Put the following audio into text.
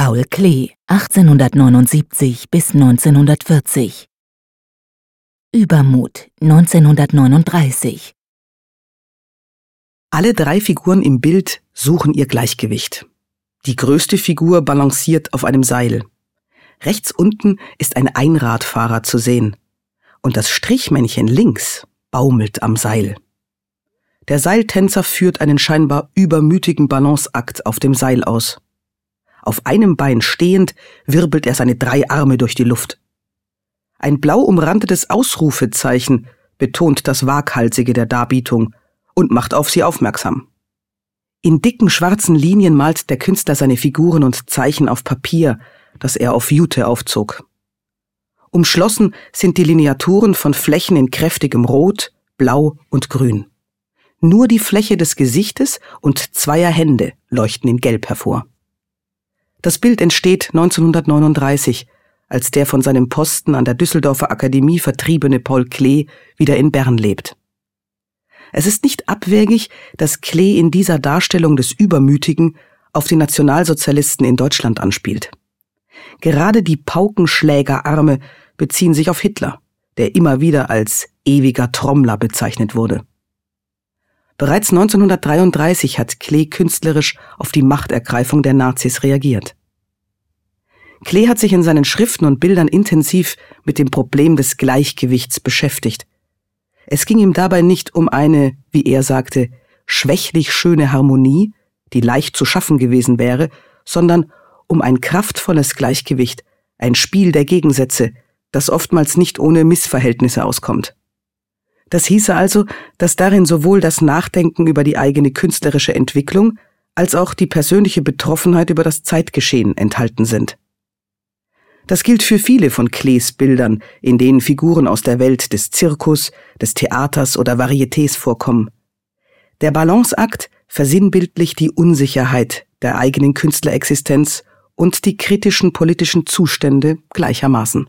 Paul Klee, 1879 bis 1940. Übermut, 1939. Alle drei Figuren im Bild suchen ihr Gleichgewicht. Die größte Figur balanciert auf einem Seil. Rechts unten ist ein Einradfahrer zu sehen. Und das Strichmännchen links baumelt am Seil. Der Seiltänzer führt einen scheinbar übermütigen Balanceakt auf dem Seil aus. Auf einem Bein stehend wirbelt er seine drei Arme durch die Luft. Ein blau umrandetes Ausrufezeichen betont das Waghalsige der Darbietung und macht auf sie aufmerksam. In dicken schwarzen Linien malt der Künstler seine Figuren und Zeichen auf Papier, das er auf Jute aufzog. Umschlossen sind die Lineaturen von Flächen in kräftigem Rot, Blau und Grün. Nur die Fläche des Gesichtes und zweier Hände leuchten in Gelb hervor. Das Bild entsteht 1939, als der von seinem Posten an der Düsseldorfer Akademie vertriebene Paul Klee wieder in Bern lebt. Es ist nicht abwegig, dass Klee in dieser Darstellung des Übermütigen auf die Nationalsozialisten in Deutschland anspielt. Gerade die Paukenschlägerarme beziehen sich auf Hitler, der immer wieder als ewiger Trommler bezeichnet wurde. Bereits 1933 hat Klee künstlerisch auf die Machtergreifung der Nazis reagiert. Klee hat sich in seinen Schriften und Bildern intensiv mit dem Problem des Gleichgewichts beschäftigt. Es ging ihm dabei nicht um eine, wie er sagte, schwächlich schöne Harmonie, die leicht zu schaffen gewesen wäre, sondern um ein kraftvolles Gleichgewicht, ein Spiel der Gegensätze, das oftmals nicht ohne Missverhältnisse auskommt. Das hieße also, dass darin sowohl das Nachdenken über die eigene künstlerische Entwicklung als auch die persönliche Betroffenheit über das Zeitgeschehen enthalten sind. Das gilt für viele von Klees Bildern, in denen Figuren aus der Welt des Zirkus, des Theaters oder Varietés vorkommen. Der Balanceakt versinnbildlicht die Unsicherheit der eigenen Künstlerexistenz und die kritischen politischen Zustände gleichermaßen.